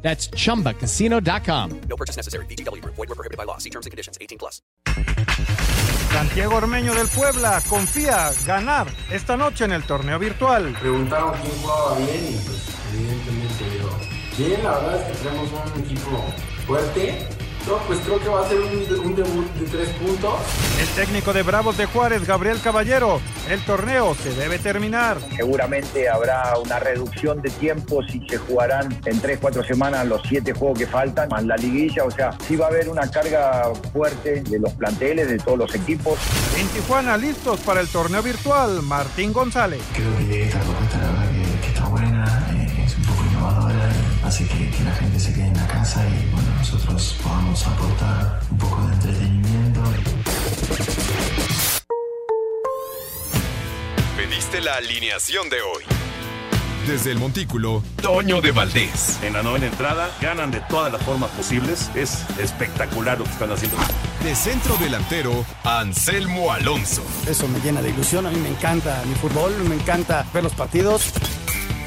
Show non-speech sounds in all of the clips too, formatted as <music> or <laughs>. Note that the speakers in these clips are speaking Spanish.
That's chumbacasino.com. No purchase necessary. BGW. Void were prohibited by law. See terms and conditions. 18 plus. Santiago Ormeño del Puebla confía ganar esta noche en el torneo virtual. Preguntaron quién jugaba bien y pues evidentemente yo. Bien, la verdad es que tenemos un equipo fuerte. Pues creo que va a ser un, un debut de tres puntos. El técnico de Bravos de Juárez, Gabriel Caballero, el torneo se debe terminar. Seguramente habrá una reducción de tiempos y se jugarán en 3-4 semanas los 7 juegos que faltan, más la liguilla. O sea, sí va a haber una carga fuerte de los planteles, de todos los equipos. En Tijuana, listos para el torneo virtual, Martín González. Creo que hace que, que la gente se quede en la casa y bueno, nosotros podamos aportar un poco de entretenimiento. Pediste la alineación de hoy. Desde el Montículo, Toño de Valdés. En la novena entrada ganan de todas las formas posibles. Es espectacular lo que están haciendo. De centro delantero, Anselmo Alonso. Eso me llena de ilusión. A mí me encanta mi fútbol, me encanta ver los partidos.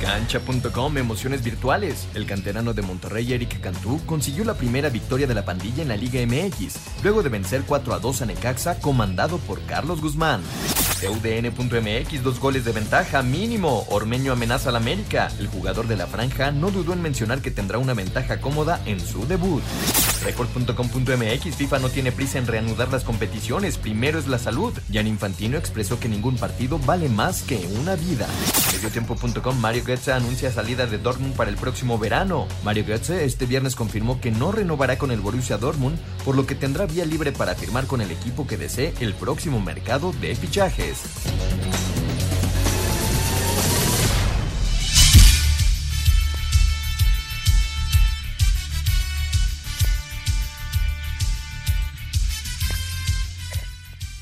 Cancha.com Emociones Virtuales. El canterano de Monterrey, Eric Cantú, consiguió la primera victoria de la pandilla en la Liga MX, luego de vencer 4 a 2 a Necaxa, comandado por Carlos Guzmán. UDN.mx, dos goles de ventaja, mínimo. Ormeño amenaza al América. El jugador de la franja no dudó en mencionar que tendrá una ventaja cómoda en su debut. Record.com.mx, FIFA no tiene prisa en reanudar las competiciones, primero es la salud. Jan Infantino expresó que ningún partido vale más que una vida. Mediotiempo.com, Mario Götze anuncia salida de Dortmund para el próximo verano. Mario Götze este viernes confirmó que no renovará con el Borussia Dortmund, por lo que tendrá vía libre para firmar con el equipo que desee el próximo mercado de fichajes.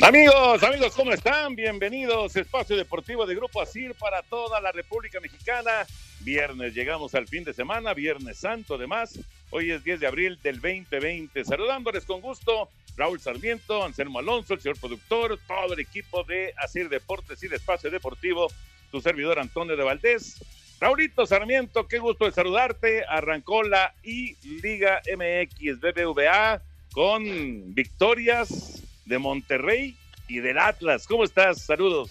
Amigos, amigos, ¿cómo están? Bienvenidos Espacio Deportivo de Grupo Asir para toda la República Mexicana. Viernes, llegamos al fin de semana, Viernes Santo además. Hoy es 10 de abril del 2020. Saludándoles con gusto, Raúl Sarmiento, Anselmo Alonso, el señor productor, todo el equipo de Asir Deportes y Espacio Deportivo, tu servidor Antonio de Valdés. Raulito Sarmiento, qué gusto de saludarte. Arrancó la I Liga MX BBVA con victorias de Monterrey y del Atlas. ¿Cómo estás? Saludos.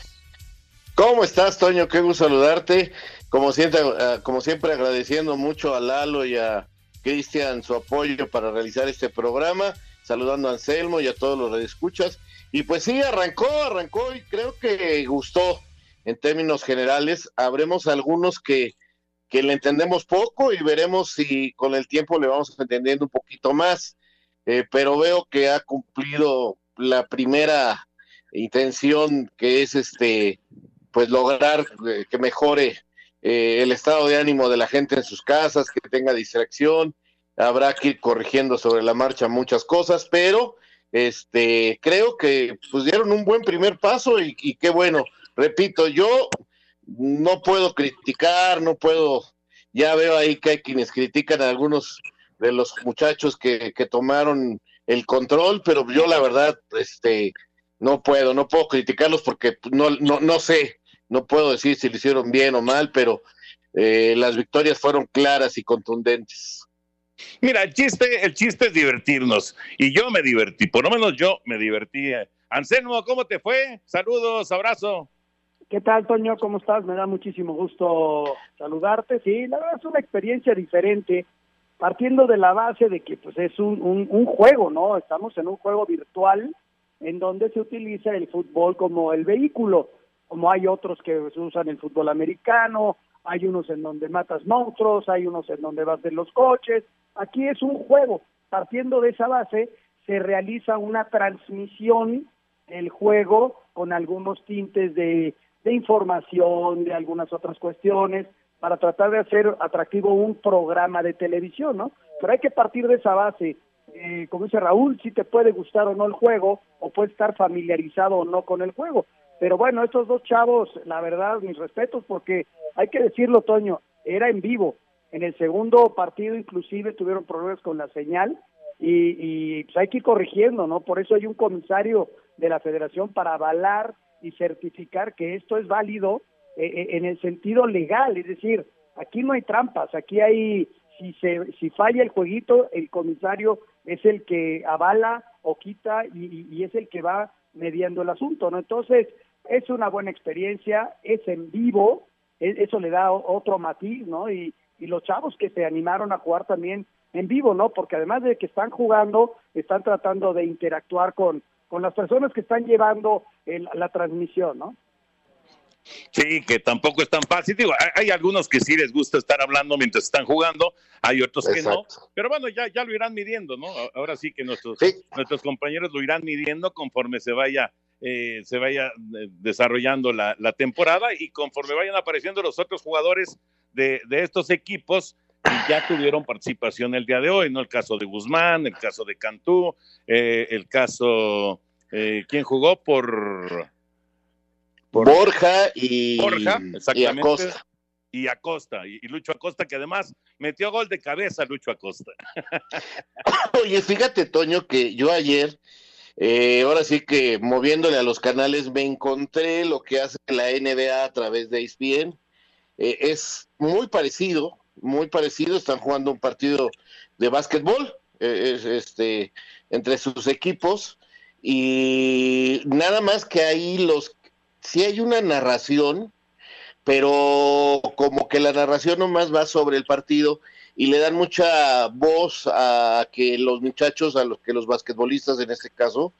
¿Cómo estás, Toño? Qué gusto saludarte. Como siempre, uh, como siempre agradeciendo mucho a Lalo y a Cristian su apoyo para realizar este programa. Saludando a Anselmo y a todos los redescuchas. Y pues sí, arrancó, arrancó y creo que gustó en términos generales. Habremos algunos que, que le entendemos poco y veremos si con el tiempo le vamos entendiendo un poquito más. Eh, pero veo que ha cumplido la primera intención que es este pues lograr eh, que mejore eh, el estado de ánimo de la gente en sus casas, que tenga distracción, habrá que ir corrigiendo sobre la marcha muchas cosas, pero este creo que pues dieron un buen primer paso y, y qué bueno. Repito, yo no puedo criticar, no puedo, ya veo ahí que hay quienes critican a algunos de los muchachos que, que tomaron el control, pero yo la verdad, este, no puedo, no puedo criticarlos porque no, no, no sé, no puedo decir si lo hicieron bien o mal, pero eh, las victorias fueron claras y contundentes. Mira, el chiste, el chiste es divertirnos y yo me divertí, por lo menos yo me divertí. Anselmo, ¿cómo te fue? Saludos, abrazo. ¿Qué tal, Toño? ¿Cómo estás? Me da muchísimo gusto saludarte. Sí, la verdad es una experiencia diferente partiendo de la base de que pues es un, un, un, juego, ¿no? Estamos en un juego virtual en donde se utiliza el fútbol como el vehículo, como hay otros que usan el fútbol americano, hay unos en donde matas monstruos, hay unos en donde vas de los coches. Aquí es un juego. Partiendo de esa base, se realiza una transmisión del juego con algunos tintes de, de información, de algunas otras cuestiones, para tratar de hacer atractivo un programa de televisión, ¿no? Pero hay que partir de esa base. Eh, como dice Raúl, si te puede gustar o no el juego, o puede estar familiarizado o no con el juego. Pero bueno, estos dos chavos, la verdad, mis respetos, porque hay que decirlo, Toño, era en vivo. En el segundo partido inclusive tuvieron problemas con la señal y, y pues hay que ir corrigiendo, ¿no? Por eso hay un comisario de la federación para avalar y certificar que esto es válido eh, eh, en el sentido legal, es decir, aquí no hay trampas, aquí hay, si, se, si falla el jueguito, el comisario es el que avala o quita y, y es el que va mediando el asunto, ¿no? Entonces, es una buena experiencia, es en vivo, e, eso le da otro matiz, ¿no? Y, y los chavos que se animaron a jugar también en vivo, ¿no? Porque además de que están jugando, están tratando de interactuar con, con las personas que están llevando el, la transmisión, ¿no? Sí, que tampoco es tan fácil. Digo, hay, hay, algunos que sí les gusta estar hablando mientras están jugando, hay otros que no. Pero bueno, ya, ya lo irán midiendo, ¿no? Ahora sí que nuestros, sí. nuestros compañeros lo irán midiendo conforme se vaya, eh, se vaya eh, desarrollando la, la, temporada y conforme vayan apareciendo los otros jugadores de, de estos equipos que ya tuvieron participación el día de hoy, ¿no? El caso de Guzmán, el caso de Cantú, eh, el caso, ¿quién jugó por Borja y, Borja, y Acosta. Y Acosta, y, y, Lucho Acosta, que además metió gol de cabeza Lucho Acosta. <laughs> Oye, fíjate, Toño, que yo ayer, eh, ahora sí que moviéndole a los canales, me encontré lo que hace la NBA a través de ESPN. Eh, es muy parecido, muy parecido. Están jugando un partido de básquetbol eh, este, entre sus equipos. Y nada más que ahí los sí hay una narración, pero como que la narración nomás va sobre el partido y le dan mucha voz a que los muchachos, a los que los basquetbolistas en este caso,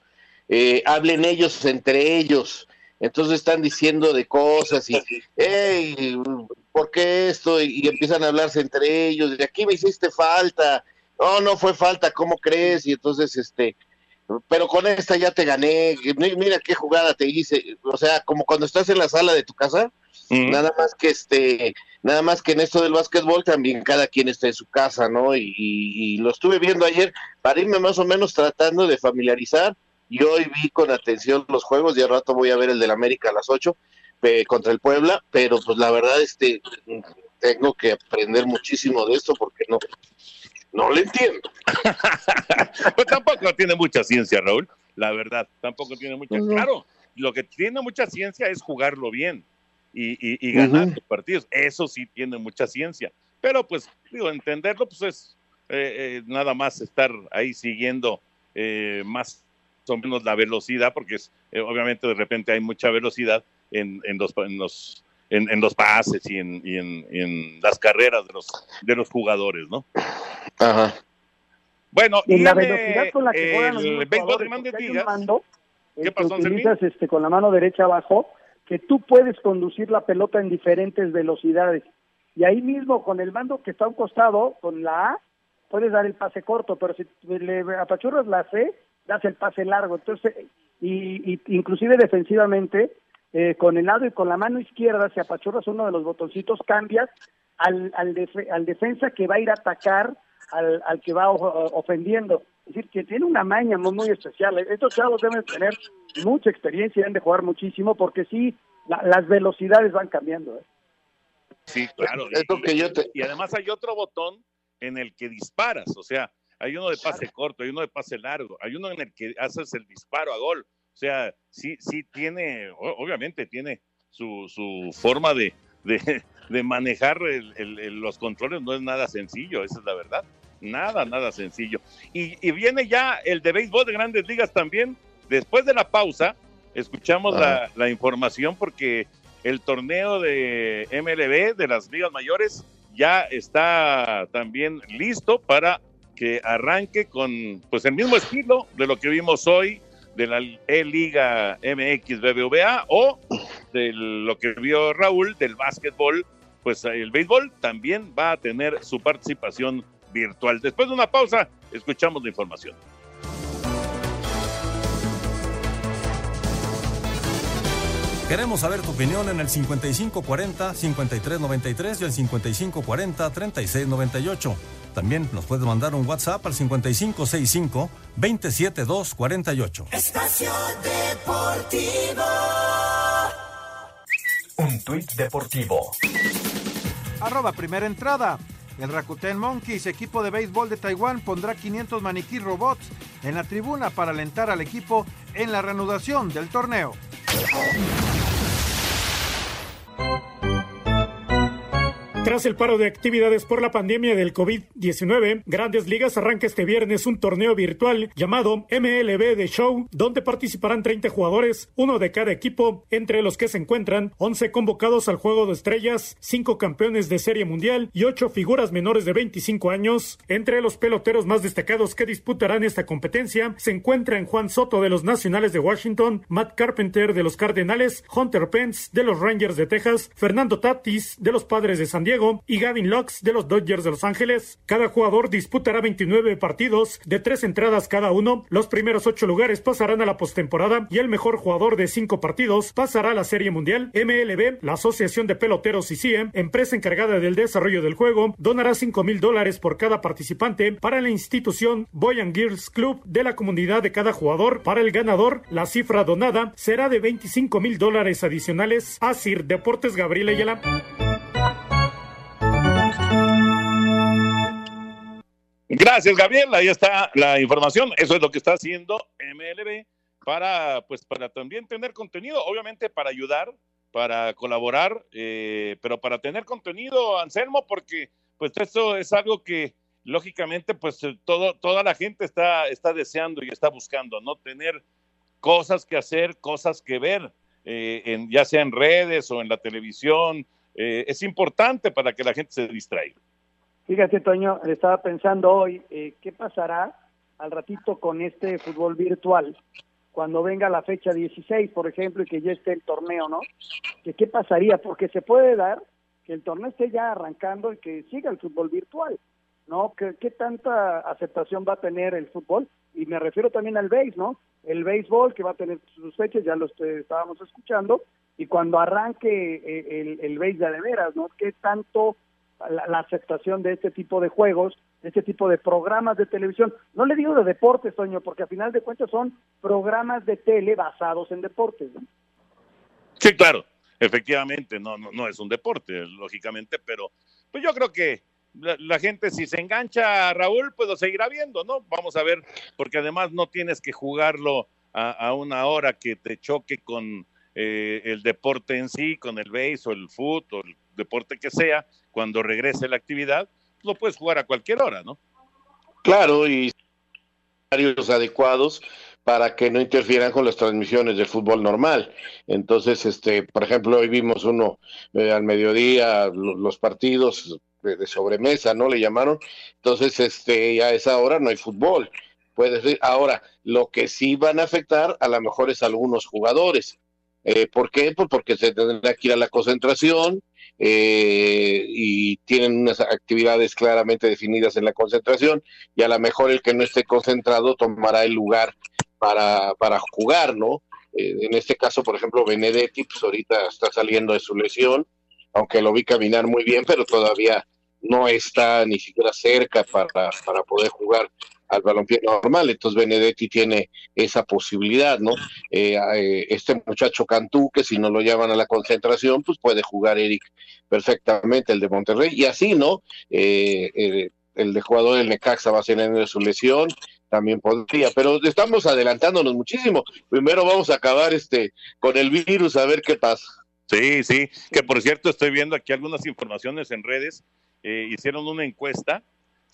eh, hablen ellos entre ellos. Entonces están diciendo de cosas y, hey, ¿por qué esto? Y, empiezan a hablarse entre ellos, de aquí me hiciste falta, no, no fue falta, ¿cómo crees? Y entonces, este, pero con esta ya te gané, mira qué jugada te hice, o sea, como cuando estás en la sala de tu casa, mm. nada más que este, nada más que en esto del básquetbol también cada quien está en su casa, ¿no? Y, y, y, lo estuve viendo ayer para irme más o menos tratando de familiarizar, y hoy vi con atención los juegos, y al rato voy a ver el del América a las 8 eh, contra el Puebla, pero pues la verdad, este, tengo que aprender muchísimo de esto porque no, no le entiendo. <laughs> pues tampoco tiene mucha ciencia, Raúl, la verdad, tampoco tiene mucha. Uh -huh. Claro, lo que tiene mucha ciencia es jugarlo bien y, y, y ganar uh -huh. los partidos. Eso sí tiene mucha ciencia. Pero pues, digo, entenderlo, pues es eh, eh, nada más estar ahí siguiendo eh, más o menos la velocidad, porque es, eh, obviamente de repente hay mucha velocidad en, en los, en los en, en, los pases y, en, y en, en, las carreras de los, de los jugadores, ¿no? Ajá. Bueno, y, la velocidad con la que juegan el béisbol de Grandes Ligas. ¿Qué pasó, utilizas este, con la mano derecha abajo, que tú puedes conducir la pelota en diferentes velocidades. Y ahí mismo, con el mando que está a un costado, con la A, puedes dar el pase corto, pero si le apachurras la C, das el pase largo. Entonces, y, y inclusive defensivamente, eh, con el lado y con la mano izquierda, si apachurras uno de los botoncitos, cambias al, al, def al defensa que va a ir a atacar al, al que va ofendiendo. Es decir, que tiene una maña muy, muy especial. Estos chavos deben tener mucha experiencia, deben de jugar muchísimo, porque sí, la, las velocidades van cambiando. ¿eh? Sí, claro. Y, que yo te... y además hay otro botón en el que disparas, o sea, hay uno de pase corto, hay uno de pase largo, hay uno en el que haces el disparo a gol. O sea, sí, sí tiene, obviamente tiene su, su forma de, de, <laughs> de manejar el, los controles, no es nada sencillo, esa es la verdad. Nada, nada sencillo. Y, y, viene ya el de béisbol de grandes ligas también. Después de la pausa, escuchamos la, la, información porque el torneo de MLB de las ligas mayores ya está también listo para que arranque con pues el mismo estilo de lo que vimos hoy de la E-Liga MX BBVA o de lo que vio Raúl del básquetbol pues el béisbol también va a tener su participación virtual. Después de una pausa, escuchamos la información. Queremos saber tu opinión en el 5540-5393 y el 5540-3698. También nos puedes mandar un WhatsApp al 5565-27248. Espacio Deportivo. Un tuit deportivo. Arroba primera entrada. El Rakuten Monkeys, equipo de béisbol de Taiwán, pondrá 500 maniquí robots en la tribuna para alentar al equipo en la reanudación del torneo. Tras el paro de actividades por la pandemia del COVID-19, Grandes Ligas arranca este viernes un torneo virtual llamado MLB The Show, donde participarán 30 jugadores, uno de cada equipo, entre los que se encuentran 11 convocados al Juego de Estrellas, 5 campeones de Serie Mundial y 8 figuras menores de 25 años. Entre los peloteros más destacados que disputarán esta competencia se encuentran Juan Soto de los Nacionales de Washington, Matt Carpenter de los Cardenales, Hunter Pence de los Rangers de Texas, Fernando Tatis de los Padres de San Diego, y Gavin Lux de los Dodgers de Los Ángeles. Cada jugador disputará 29 partidos de tres entradas cada uno. Los primeros ocho lugares pasarán a la postemporada y el mejor jugador de cinco partidos pasará a la Serie Mundial. MLB, la Asociación de Peloteros y CIE, empresa encargada del desarrollo del juego, donará 5 mil dólares por cada participante para la institución Boy and Girls Club de la comunidad de cada jugador. Para el ganador, la cifra donada será de 25 mil dólares adicionales. Asir Deportes Gabriel Ayala. Gracias, Gabriel. Ahí está la información. Eso es lo que está haciendo MLB para, pues, para también tener contenido, obviamente para ayudar, para colaborar, eh, pero para tener contenido, Anselmo, porque pues esto es algo que lógicamente pues todo, toda la gente está, está deseando y está buscando, ¿no? Tener cosas que hacer, cosas que ver, eh, en, ya sea en redes o en la televisión. Eh, es importante para que la gente se distraiga. Fíjate, Toño, estaba pensando hoy, eh, ¿qué pasará al ratito con este fútbol virtual? Cuando venga la fecha 16, por ejemplo, y que ya esté el torneo, ¿no? ¿Qué, ¿Qué pasaría? Porque se puede dar que el torneo esté ya arrancando y que siga el fútbol virtual, ¿no? ¿Qué, qué tanta aceptación va a tener el fútbol? Y me refiero también al béis, ¿no? El béisbol que va a tener sus fechas, ya lo estábamos escuchando, y cuando arranque eh, el, el de veras, ¿no? ¿Qué tanto la, aceptación de este tipo de juegos, de este tipo de programas de televisión. No le digo de deportes, Toño, porque a final de cuentas son programas de tele basados en deportes. ¿no? Sí, claro, efectivamente, no, no, no es un deporte, lógicamente, pero pues yo creo que la, la, gente si se engancha Raúl, pues lo seguirá viendo, ¿no? Vamos a ver, porque además no tienes que jugarlo a, a una hora que te choque con eh, el deporte en sí, con el base o el foot o el deporte que sea, cuando regrese la actividad, lo puedes jugar a cualquier hora, ¿no? Claro, y horarios adecuados para que no interfieran con las transmisiones del fútbol normal. Entonces, este, por ejemplo, hoy vimos uno eh, al mediodía, lo, los partidos de, sobremesa, ¿no? Le llamaron. Entonces, este, a esa hora no hay fútbol. Puede ser. Ahora, lo que sí van a afectar a lo mejor es a algunos jugadores. Eh, ¿Por qué? Pues porque se tendrá que ir a la concentración, eh, y tienen unas actividades claramente definidas en la concentración y a lo mejor el que no esté concentrado tomará el lugar para, para jugar, ¿no? Eh, en este caso, por ejemplo, Benedetti, pues ahorita está saliendo de su lesión, aunque lo vi caminar muy bien, pero todavía no está ni siquiera cerca para, para poder jugar al balompié normal, entonces Benedetti tiene esa posibilidad, ¿no? Eh, eh, este muchacho Cantú, que si no lo llaman a la concentración, pues puede jugar Eric perfectamente, el de Monterrey, y así, ¿no? Eh, el, de jugador del Necaxa va a tener su lesión, también podría, pero estamos adelantándonos muchísimo. Primero vamos a acabar este con el virus a ver qué pasa. Sí, sí, que por cierto estoy viendo aquí algunas informaciones en redes, eh, hicieron una encuesta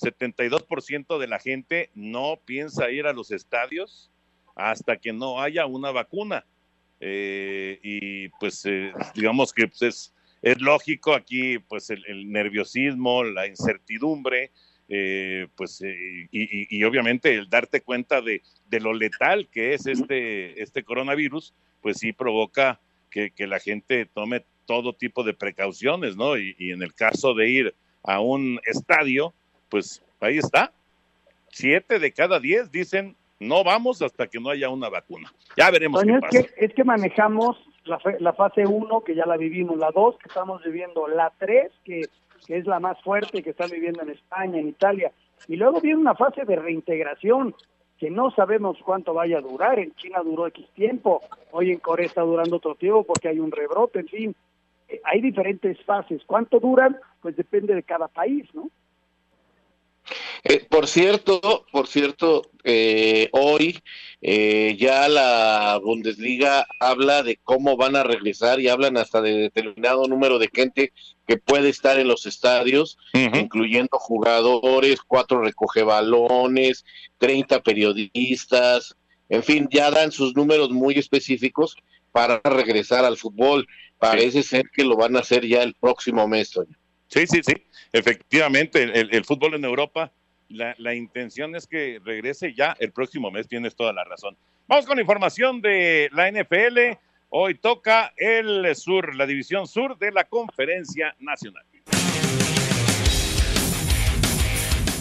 72% de la gente no piensa ir a los estadios hasta que no haya una vacuna. Eh, y pues eh, digamos que pues, es, lógico aquí pues el, nerviosismo, la incertidumbre, eh, pues y, obviamente el darte cuenta de, de, lo letal que es este, este coronavirus, pues sí provoca que, que la gente tome todo tipo de precauciones, ¿no? Y, y en el caso de ir a un estadio, pues ahí está. Siete de cada diez dicen no vamos hasta que no haya una vacuna. Ya veremos qué es, pasa. que, es que manejamos la, la fase 1, que ya la vivimos, la 2, que estamos viviendo, la 3, que, que es la más fuerte, que están viviendo en España, en Italia, y luego viene una fase de reintegración, que no sabemos cuánto vaya a durar. En China duró X tiempo, hoy en Corea está durando otro tiempo porque hay un rebrote, en fin. Eh, Hay diferentes fases. ¿Cuánto duran? Pues depende de cada país, ¿no? Eh, por cierto, por cierto, eh, hoy eh, ya la Bundesliga habla de cómo van a regresar y hablan hasta de determinado número de gente que puede estar en los estadios, incluyendo jugadores, cuatro recogebalones, 30 periodistas, en fin, ya dan sus números muy específicos para regresar al fútbol. Parece ser que lo van a hacer ya el próximo mes, Toño. Sí, sí, sí. Efectivamente, el, el- el fútbol en Europa, la, la intención es que regrese ya el próximo mes, tienes toda la razón. Vamos con información de la NFL. Hoy toca el sur, la división sur de la Conferencia Nacional.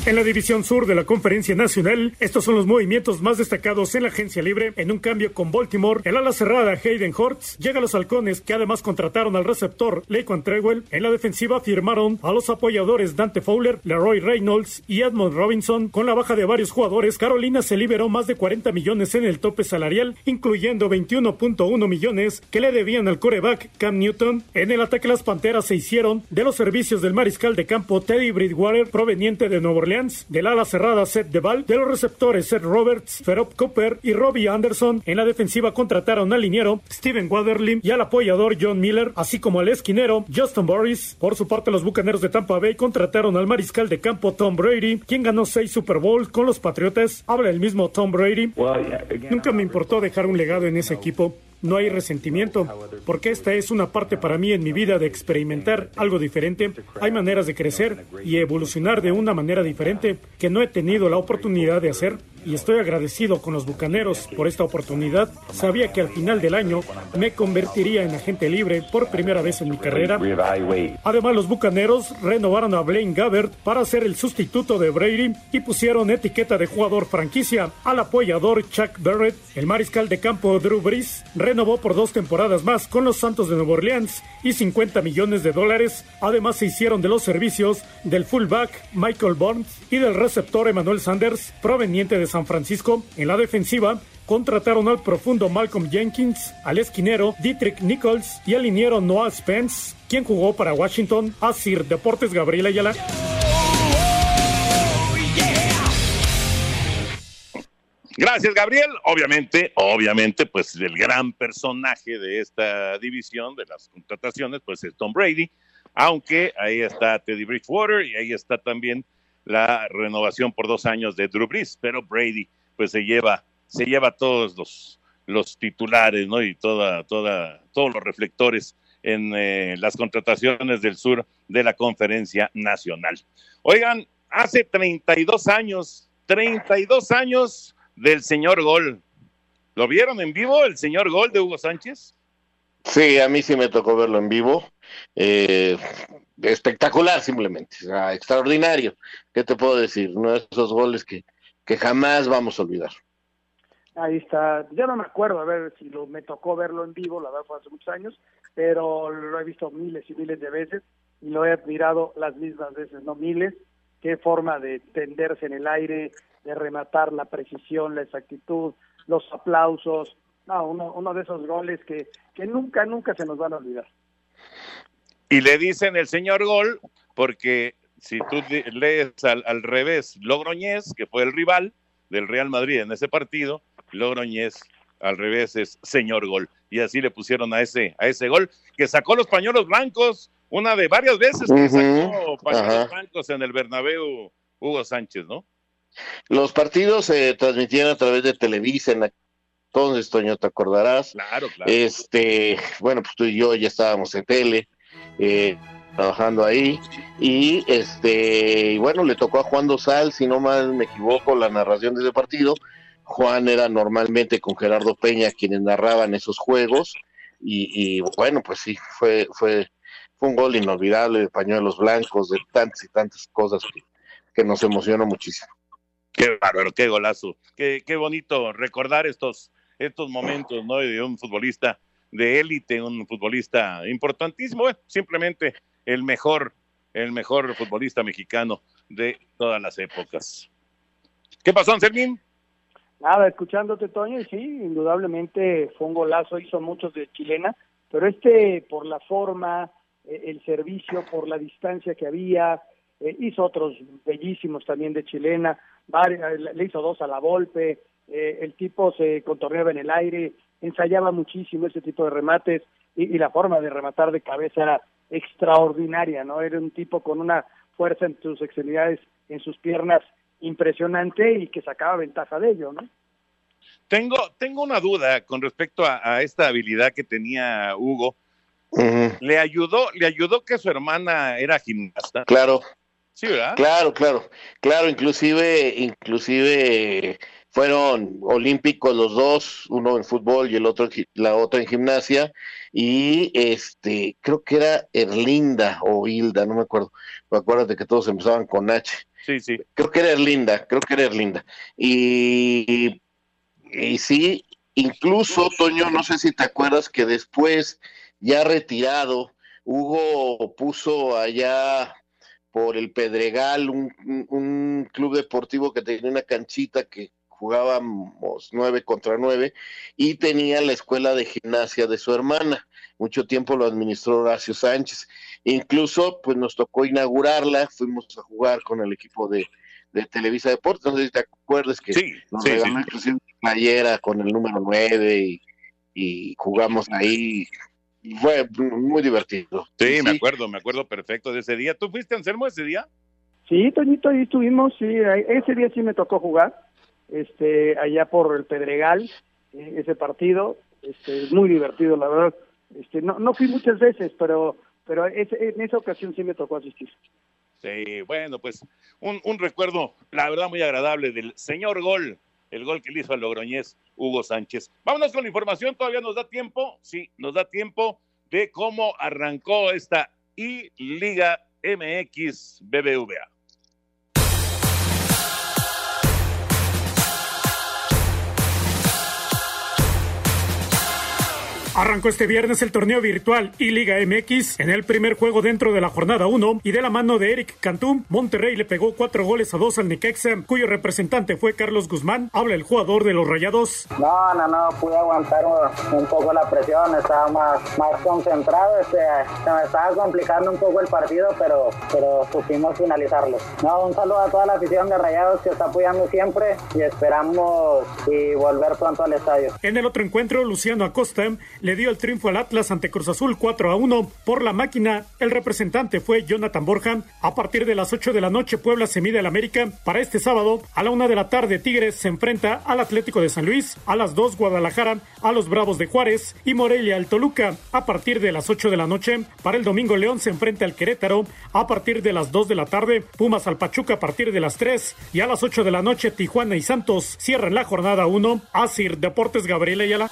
En la división sur de la Conferencia Nacional, estos son los movimientos más destacados en la agencia libre. En un cambio con Baltimore, el ala cerrada Hayden Hurts llega a los halcones que además contrataron al receptor Laquan Treadwell. En la defensiva firmaron a los apoyadores Dante Fowler, Leroy Reynolds y Edmond Robinson. Con la baja de varios jugadores, Carolina se liberó más de 40 millones en el tope salarial, incluyendo 21.1 millones que le debían al coreback Cam Newton. En el ataque las Panteras se hicieron de los servicios del mariscal de campo Teddy Bridgewater proveniente de Nueva Orleans, del ala cerrada Seth Deval, de los receptores Seth Roberts, Ferop Cooper y Robbie Anderson. En la defensiva contrataron al liniero Steven Waterly y al apoyador John Miller, así como al esquinero Justin Boris. Por su parte, los bucaneros de Tampa Bay contrataron al mariscal de campo Tom Brady, quien ganó seis Super Bowls con los Patriotas. Habla el mismo Tom Brady. Nunca me importó dejar un legado en ese equipo. No hay resentimiento, porque esta es una parte para mí en mi vida de experimentar algo diferente. Hay maneras de crecer y evolucionar de una manera diferente que no he tenido la oportunidad de hacer y estoy agradecido con los Bucaneros por esta oportunidad. Sabía que al final del año me convertiría en agente libre por primera vez en mi carrera. Además, los Bucaneros renovaron a Blaine Gabbert para ser el sustituto de Brady y pusieron etiqueta de jugador franquicia al apoyador Chuck Barrett. El mariscal de campo Drew Brees renovó por dos temporadas más con los Santos de Nueva Orleans y 50 millones de dólares. Además, se hicieron de los servicios del fullback Michael Burns y del receptor Emmanuel Sanders, proveniente de San Francisco. En la defensiva, contrataron al profundo Malcolm Jenkins, al esquinero Dietrich Nichols y al liniero Noah Spence, quien jugó para Washington, Asir Deportes Gabriel Ayala. Gracias, Gabriel. Obviamente, obviamente, pues el gran personaje de esta división, de las contrataciones, pues es Tom Brady, aunque ahí está Teddy Bridgewater y ahí está también la renovación por dos años de Drew Brees, pero Brady pues se lleva, se lleva todos los, los titulares, ¿no? Y toda, toda, todos los reflectores en eh, las contrataciones del sur de la conferencia nacional. Oigan, hace 32 años, 32 años del señor Gol. ¿Lo vieron en vivo, el señor Gol de Hugo Sánchez? Sí, a mí sí me tocó verlo en vivo. Eh, espectacular simplemente, o sea, extraordinario. ¿Qué te puedo decir? Uno de esos goles que, que jamás vamos a olvidar. Ahí está. Yo no me acuerdo, a ver si lo, me tocó verlo en vivo, la verdad fue hace muchos años, pero lo he visto miles y miles de veces y lo he admirado las mismas veces, no miles. Qué forma de tenderse en el aire, de rematar la precisión, la exactitud, los aplausos. No, uno, uno de esos goles que, que nunca, nunca se nos van a olvidar. Y le dicen el señor Gol, porque si tú lees al, al revés, Logroñez, que fue el rival del Real Madrid en ese partido, Logroñez al revés es señor Gol. Y así le pusieron a ese, a ese gol, que sacó los pañuelos blancos, una de varias veces que sacó pañuelos ajá. blancos en el Bernabéu Hugo Sánchez, ¿no? Los partidos se transmitían a través de Televisa en entonces, Toño, te acordarás. Claro, claro. Este, bueno, pues tú y yo ya estábamos en tele, eh, trabajando ahí, y este, y bueno, le tocó a Juan Dosal, si no mal me equivoco, la narración de ese partido. Juan era normalmente con Gerardo Peña quienes narraban esos juegos. y, bueno, pues sí, fue, fue, fue un gol inolvidable de pañuelos blancos, de tantas y tantas cosas que, que nos emocionó muchísimo. Qué bárbaro, qué golazo. Qué, qué bonito recordar estos, estos momentos, ¿no? De un futbolista de élite, un futbolista importantísimo, bueno, simplemente el mejor, el mejor futbolista mexicano de todas las épocas. ¿Qué pasó, Anselmín? Nada, escuchándote, Toño, sí, indudablemente fue un golazo, hizo muchos de chilena, pero este por la forma, eh, el servicio, por la distancia que había, eh, hizo otros bellísimos también de chilena, le hizo dos a la golpe, eh, el tipo se contorneaba en el aire, ensayaba muchísimo ese tipo de remates y, y, la forma de rematar de cabeza era extraordinaria, ¿no? Era un tipo con una fuerza en sus extremidades, en sus piernas impresionante y que sacaba ventaja de ello, ¿no? Tengo, tengo una duda con respecto a, a esta habilidad que tenía Hugo. Uh -huh. ¿Le ayudó, le ayudó que su hermana era gimnasta? Claro. Sí, ¿verdad? Claro, claro, claro, inclusive, inclusive fueron olímpicos los dos, uno en fútbol y el otro la otra en gimnasia y este creo que era Erlinda o Hilda, no me acuerdo. Acuérdate que todos empezaban con H. Sí, sí. Creo que era Erlinda, creo que era Erlinda. Y y sí, incluso Toño, no sé si te acuerdas que después ya retirado Hugo puso allá por el Pedregal un, un, un club deportivo que tenía una canchita que jugábamos nueve contra nueve y tenía la escuela de gimnasia de su hermana. Mucho tiempo lo administró Horacio Sánchez. Incluso, pues nos tocó inaugurarla, fuimos a jugar con el equipo de, de Televisa Deportes. No sé si te acuerdas que sí, nos sí, regaló sí. playera con el número nueve y, y jugamos ahí. Fue muy divertido. Sí, me acuerdo, me acuerdo perfecto de ese día. ¿Tú fuiste, Anselmo, ese día? Sí, Toñito, ahí estuvimos, sí, ese día sí me tocó jugar, este, allá por el Pedregal, eh, ese partido, este, muy divertido, la verdad, este, no, fui muchas veces, pero, pero en esa ocasión sí me tocó asistir. Sí, bueno, pues un, un recuerdo, la verdad, muy agradable del señor gol, el gol que le hizo al Logroñés Hugo Sánchez. Vámonos con la información, todavía nos da tiempo, sí, nos da tiempo de cómo arrancó esta I Liga MX BBVA. Arrancó este viernes el torneo virtual y Liga MX en el primer juego dentro de la jornada 1 y de la mano de Eric Cantú, Monterrey le pegó cuatro goles a dos al Necaxa, cuyo representante fue Carlos Guzmán. Habla el jugador de los Rayados. No, no, no, pude aguantar un, poco la presión, estaba más, más concentrado, este, se me estaba complicando un poco el partido, pero, pero supimos finalizarlo. No, un saludo a toda la afición de Rayados que está apoyando siempre y esperamos y volver pronto al estadio. En el otro encuentro, Luciano Acosta le dio el triunfo al Atlas ante Cruz Azul 4 a 1 por la máquina. El representante fue Jonathan Borja. A partir de las 8 de la noche, Puebla se mide al América. Para este sábado, a la 1 de la tarde, Tigres se enfrenta al Atlético de San Luis. A las 2, Guadalajara a los Bravos de Juárez y Morelia al Toluca. A partir de las 8 de la noche, para el domingo, León se enfrenta al Querétaro. A partir de las 2 de la tarde, Pumas al Pachuca a partir de las 3 y a las 8 de la noche, Tijuana y Santos cierran la jornada 1. Asir Deportes Gabriel Ayala.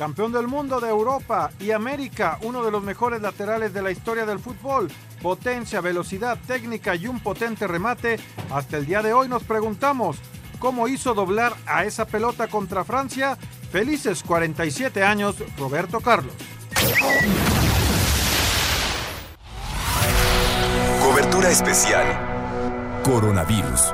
campeón del mundo de Europa y América, uno de los mejores laterales de la historia del fútbol. Potencia, velocidad, técnica y un potente remate. Hasta el día de hoy nos preguntamos, ¿cómo hizo doblar a esa pelota contra Francia? Felices 47 años, Roberto Carlos. Cobertura especial. Coronavirus.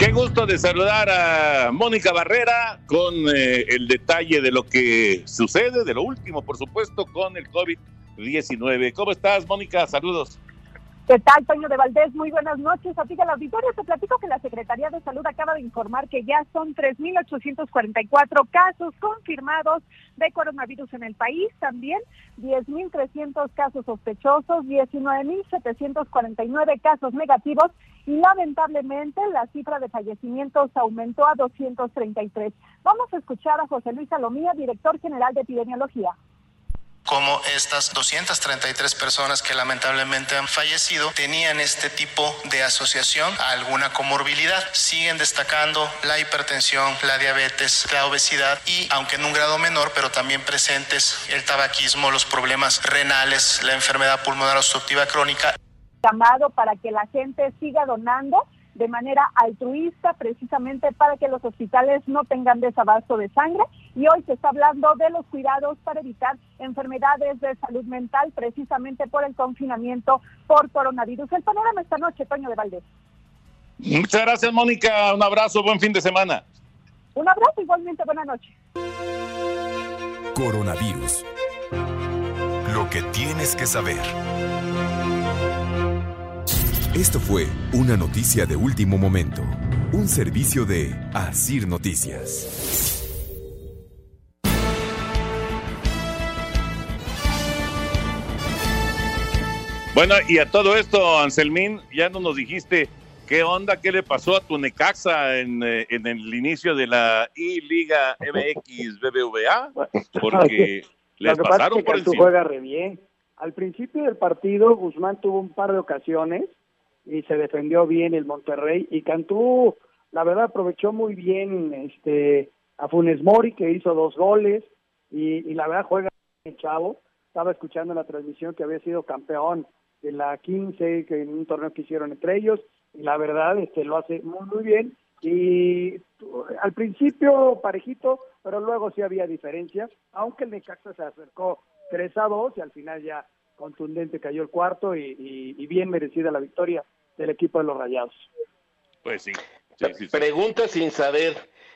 Qué gusto de saludar a Mónica Barrera con eh, el detalle de lo que sucede, de lo último, por supuesto, con el COVID-19. ¿Cómo estás, Mónica? Saludos. ¿Qué tal, Toño de Valdés? Muy buenas noches. A ti del auditorio te platico que la Secretaría de Salud acaba de informar que ya son 3.844 casos confirmados de coronavirus en el país. También 10.300 casos sospechosos, 19.749 casos negativos y lamentablemente la cifra de fallecimientos aumentó a 233. Vamos a escuchar a José Luis Salomía, director general de epidemiología como estas 233 personas que lamentablemente han fallecido tenían este tipo de asociación a alguna comorbilidad. Siguen destacando la hipertensión, la diabetes, la obesidad y, aunque en un grado menor, pero también presentes el tabaquismo, los problemas renales, la enfermedad pulmonar obstructiva crónica. Llamado para que la gente siga donando de manera altruista precisamente para que los hospitales no tengan desabasto de sangre y hoy se está hablando de los cuidados para evitar enfermedades de salud mental precisamente por el confinamiento por coronavirus. El panorama esta noche, Toño de Valdés. Muchas gracias, Mónica. Un abrazo, buen fin de semana. Un abrazo, igualmente, buena noche. Coronavirus. Lo que tienes que saber. Esto fue una noticia de último momento, un servicio de Asir Noticias. Bueno, y a todo esto, Anselmín, ya no nos dijiste qué onda, qué le pasó a tu Necaxa en, eh, en el inicio de la I-Liga MX BBVA, porque <laughs> les Lo que pasa pasaron es que por encima. juega re bien. Al principio del partido, Guzmán tuvo un par de ocasiones y se defendió bien el Monterrey y Cantú, la verdad, aprovechó muy bien este a Funes Mori que hizo dos goles y, y la verdad juega el chavo. Estaba escuchando en la transmisión que había sido campeón de la 15 que en un torneo que hicieron entre ellos y la verdad este lo hace muy muy bien y tu- al principio parejito, pero luego sí había diferencias, aunque el Necaxa se acercó 3 a 2 y al final ya contundente cayó el cuarto y, y- y bien merecida la victoria del equipo de los Rayados. Pues sí. Pregunta sin saber,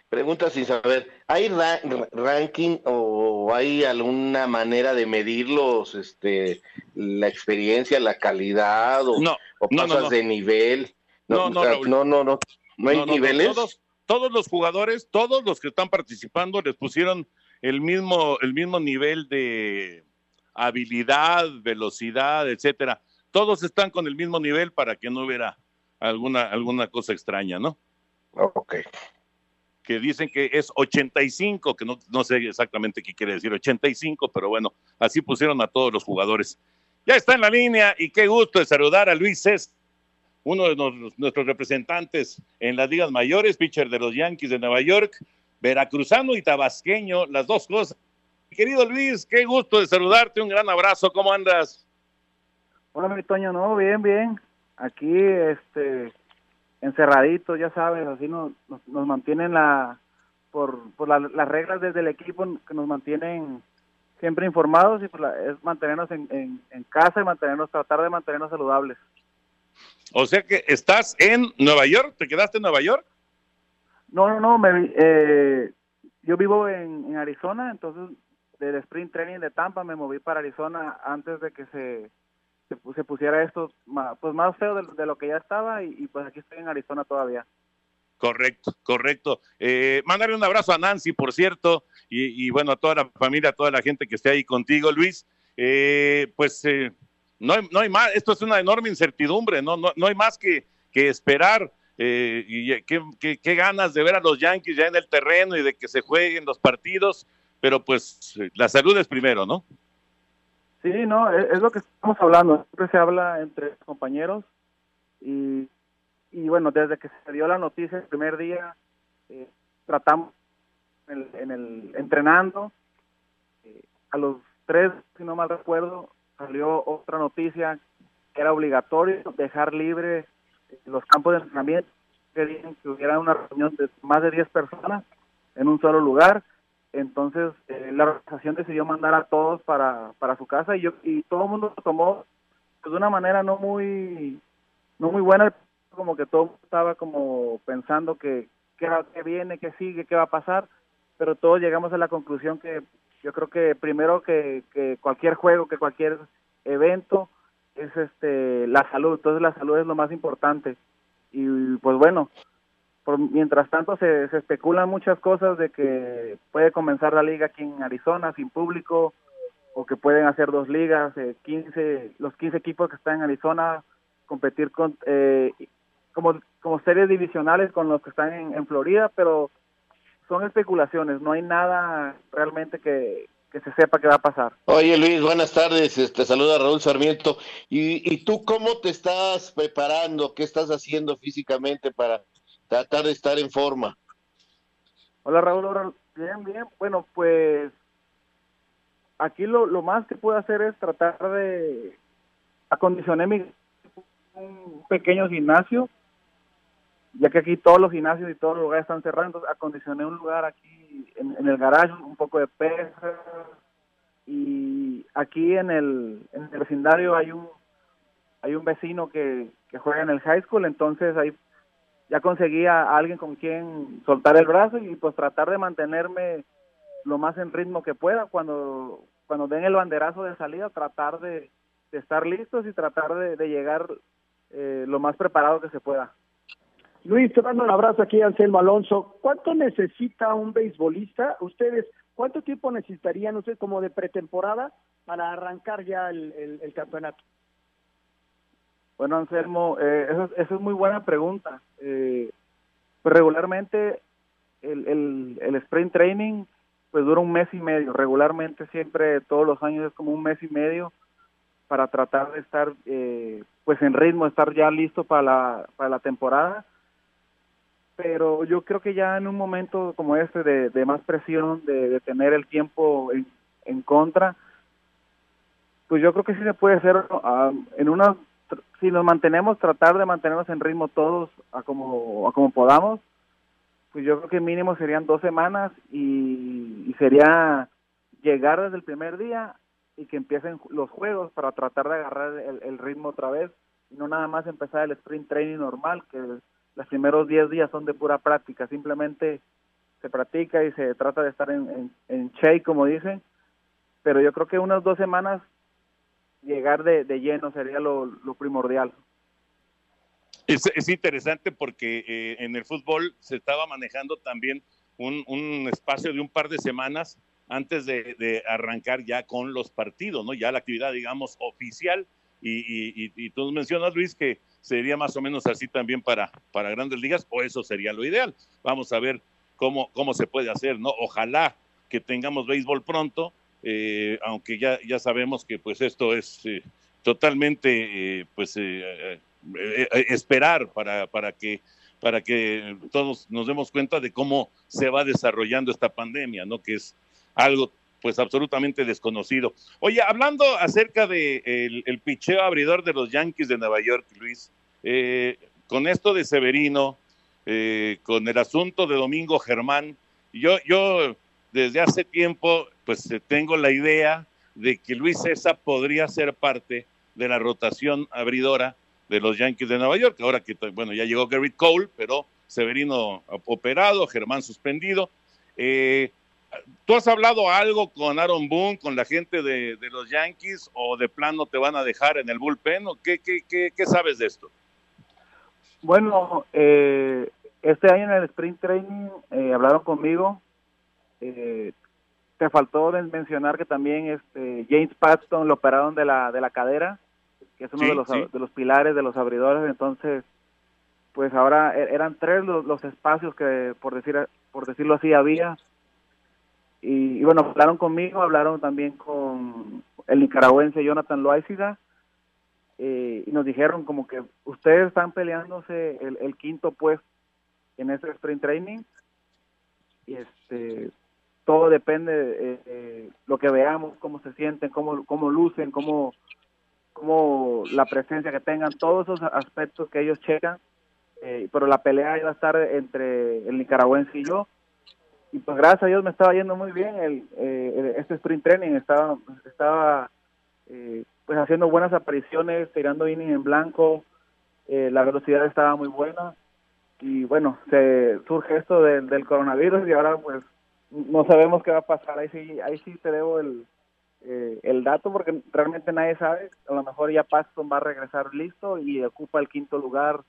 pregunta sin saber. ¿Hay ra- ra- ranking o hay alguna manera de medirlos, este, la experiencia, la calidad o, No, o no, no, pasas no. de nivel? No, no, Raúl. no, no, no, no hay niveles. Todos, todos los jugadores, todos los que están participando les pusieron el mismo, el mismo nivel de habilidad, velocidad, etcétera. Todos están con el mismo nivel para que no hubiera alguna, alguna cosa extraña, ¿no? Ok. Que dicen que es 85, que no, no sé exactamente qué quiere decir 85, pero bueno, así pusieron a todos los jugadores. Ya está en la línea y qué gusto de saludar a Luis César, uno de nos- nuestros representantes en las ligas mayores, pitcher de los Yankees de Nueva York, veracruzano y tabasqueño, las dos cosas. Querido Luis, qué gusto de saludarte, un gran abrazo, ¿cómo andas? Hola, mi Toño, no, bien, bien. Aquí, este, encerraditos, ya sabes, así nos, nos, nos mantienen la, por, por la- las reglas desde el equipo que nos mantienen siempre informados y pues la- es mantenernos en, en, en casa y mantenernos, tratar de mantenernos saludables. O sea que estás en Nueva York, ¿te quedaste en Nueva York? No, no, no, me, eh, yo vivo en, en Arizona, entonces del sprint training de Tampa me moví para Arizona antes de que se, se, se pusiera esto ma- pues más feo de, lo que ya estaba y, pues aquí estoy en Arizona todavía. Correcto, correcto. Eh, mándale un abrazo a Nancy, por cierto, y, bueno, a toda la familia, a toda la gente que esté ahí contigo, Luis. Eh, pues eh, no, hay, no hay más, esto es una enorme incertidumbre, no, no, no hay más que, que esperar. eh, y eh, qué, qué- qué ganas de ver a los Yankees ya en el terreno y de que se jueguen los partidos, pero pues eh, la salud es primero, ¿no? Sí, no, es, es lo que estamos hablando. Siempre se habla entre compañeros y, y bueno, desde que se dio la noticia el primer día, eh, tratamos en el, en el- entrenando. Eh, a los tres, si no mal recuerdo, salió otra noticia que era obligatorio dejar libre eh, los campos de entrenamiento. Querían que hubiera una reunión de más de 10 personas en un solo lugar entonces eh, la organización decidió mandar a todos para, para su casa y yo y todo el mundo lo tomó pues, de una manera no muy no muy buena como que todo estaba como pensando que qué, qué viene qué sigue qué va a pasar pero todos llegamos a la conclusión que yo creo que primero que, que cualquier juego que cualquier evento es este la salud, entonces la salud es lo más importante. Y pues bueno, por, mientras tanto se, se especulan muchas cosas de que puede comenzar la liga aquí en Arizona sin público o que pueden hacer dos ligas, eh, 15, los 15 equipos que están en Arizona competir con eh, como, como series divisionales con los que están en, Florida, pero son especulaciones, no hay nada realmente que, que se sepa que va a pasar. Oye Luis, buenas tardes, te saluda Raúl Sarmiento. ¿Y, ¿Y tú cómo te estás preparando? ¿Qué estás haciendo físicamente para tratar de estar en forma? Hola Raúl, bien, bien. Bueno, pues aquí lo, lo más que puedo hacer es tratar de acondicionar mi un pequeño gimnasio, ya que aquí todos los gimnasios y todos los lugares están cerrando, acondicioné un lugar aquí en, el garage, un poco de pesas, y aquí en el, en el vecindario hay un hay un vecino que, que juega en el high school, entonces ahí ya conseguí a alguien con quien soltar el brazo y pues tratar de mantenerme lo más en ritmo que pueda cuando cuando den el banderazo de salida tratar de, estar listos y tratar de, llegar eh, lo más preparado que se pueda. Luis, te mando un abrazo aquí, Anselmo Alonso. ¿Cuánto necesita un beisbolista? Ustedes, ¿cuánto tiempo necesitarían ustedes como de pretemporada para arrancar ya el, el campeonato? Bueno, Anselmo, eh, eso, eso, es muy buena pregunta. Eh, pues regularmente el, el, el sprint training pues dura un mes y medio. Regularmente siempre, todos los años es como un mes y medio para tratar de estar eh, pues en ritmo, estar ya listo para la, para la temporada. Pero yo creo que ya en un momento como este de, de más presión, de, de, tener el tiempo en, en, contra, pues yo creo que sí se puede hacer uh, en una, si nos mantenemos, tratar de mantenernos en ritmo todos a como, a como podamos, pues yo creo que mínimo serían dos semanas y, sería llegar desde el primer día y que empiecen los juegos para tratar de agarrar el, el, ritmo otra vez y no nada más empezar el sprint training normal, que los primeros 10 días son de pura práctica, simplemente se practica y se trata de estar en, en, en shake, como dicen, pero yo creo que unas dos semanas llegar de, de lleno sería lo, lo primordial. Es, es, interesante porque eh, en el fútbol se estaba manejando también un, un espacio de un par de semanas antes de, de, arrancar ya con los partidos, ¿no? Ya la actividad, digamos, oficial. Y, y, y, tú mencionas, Luis, que sería más o menos así también para, para grandes ligas, o eso sería lo ideal. Vamos a ver cómo, cómo se puede hacer, ¿no? Ojalá que tengamos béisbol pronto, eh, aunque ya, ya sabemos que pues esto es eh, totalmente, eh, pues, esperar para, para que para que todos nos demos cuenta de cómo se va desarrollando esta pandemia, ¿no? Que es algo pues absolutamente desconocido. Oye, hablando acerca de el, el picheo abridor de los Yankees de Nueva York, Luis, con esto de Severino, con el asunto de Domingo Germán, yo, yo desde hace tiempo pues tengo la idea de que Luis César podría ser parte de la rotación abridora de los Yankees de Nueva York, ahora que bueno ya llegó Garrett Cole, pero Severino operado, Germán suspendido. Eh, ¿Tú has hablado algo con Aaron Boone, con la gente de, de, los Yankees, o de plano te van a dejar en el bullpen? ¿O qué, qué, qué, qué sabes de esto? Bueno, eh, este año en el sprint training eh, hablaron conmigo. Eh, te faltó mencionar que también este James Paxton lo operaron de la de la cadera, que es uno sí, de los sí. de los pilares de los abridores. Entonces, pues ahora eran tres los, los espacios que por decir por decirlo así había y, y, bueno, hablaron conmigo, hablaron también con el nicaragüense Jonathan Loaiziga, eh, y nos dijeron como que ustedes están peleándose el, el, quinto puesto en ese sprint training, y este todo depende de eh, lo que veamos, cómo se sienten, cómo, cómo lucen, cómo, cómo la presencia que tengan, todos esos aspectos que ellos checan, eh, pero la pelea iba a estar entre el nicaragüense y yo, y pues gracias a Dios me estaba yendo muy bien el, eh, este sprint training. Estaba estaba eh, pues haciendo buenas apariciones tirando inning en blanco eh, la velocidad estaba muy buena. Y bueno se surge esto de, del coronavirus y ahora pues no sabemos qué va a pasar ahí sí ahí sí te debo el eh, el dato porque realmente nadie sabe. A lo mejor ya Paxton va a regresar listo y ocupa el quinto lugar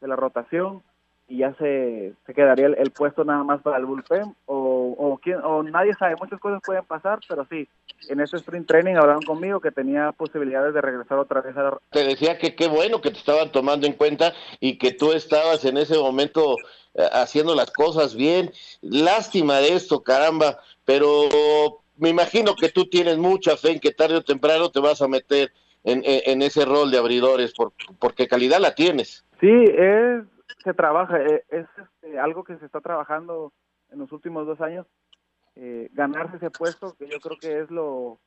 de la rotación y ya se, se quedaría el, el puesto nada más para el bullpen o, o, quién, o nadie sabe, muchas cosas pueden pasar, pero sí, en ese sprint training hablaron conmigo que tenía posibilidades de regresar otra vez a la... Te decía que qué bueno que te estaban tomando en cuenta y que tú estabas en ese momento eh, haciendo las cosas bien. Lástima de esto, caramba, pero me imagino que tú tienes mucha fe en que tarde o temprano te vas a meter en, en, en ese rol de abridores, por, porque calidad la tienes. Sí, es, se trabaja, eh, es, este, algo que se está trabajando en los últimos dos años, eh, ganarse ese puesto, que yo creo que es lo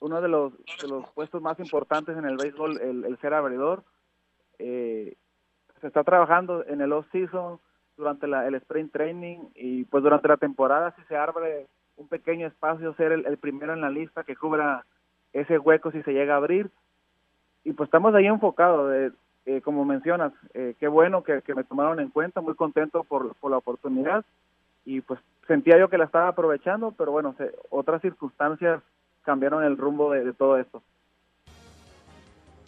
uno de los, de los puestos más importantes en el béisbol, el, el ser abridor. Eh, se está trabajando en el off-season, durante la, el sprint training y pues durante la temporada si se abre un pequeño espacio, ser el, el primero en la lista que cubra ese hueco si se llega a abrir. Y pues estamos ahí enfocados, de, eh, como mencionas, eh, qué bueno que, que, me tomaron en cuenta, muy contento por, por la oportunidad y pues sentía yo que la estaba aprovechando, pero bueno, se, otras circunstancias cambiaron el rumbo de, de todo esto.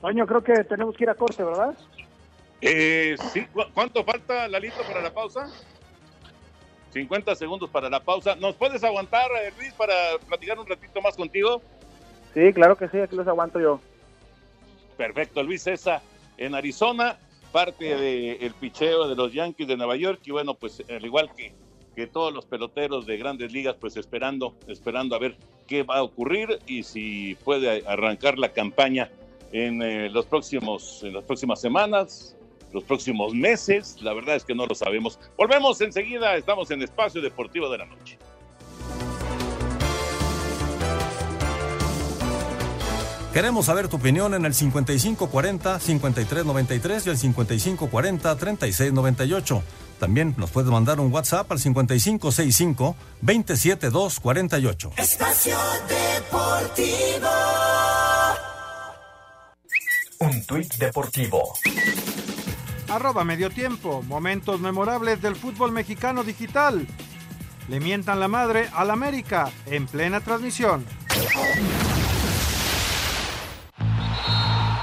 Toño, creo que tenemos que ir a corte, ¿verdad? Eh, sí. ¿Cuánto falta, Lalito, para la pausa? 50 segundos para la pausa. ¿Nos puedes aguantar, eh, Luis, para platicar un ratito más contigo? Sí, claro que sí, aquí los aguanto yo. Perfecto, Luis César en Arizona, parte del de picheo de los Yankees de Nueva York y bueno, pues al igual que, que todos los peloteros de grandes ligas, pues esperando, esperando a ver qué va a ocurrir y si puede arrancar la campaña en eh, los próximos, en las próximas semanas, los próximos meses, la verdad es que no lo sabemos. Volvemos enseguida, estamos en Espacio Deportivo de la Noche. Queremos saber tu opinión en el 5540-5393 y el 5540-3698. También nos puedes mandar un WhatsApp al 5565-27248. Espacio Deportivo. Un tuit deportivo. Arroba medio tiempo. Momentos memorables del fútbol mexicano digital. Le mientan la madre al América en plena transmisión.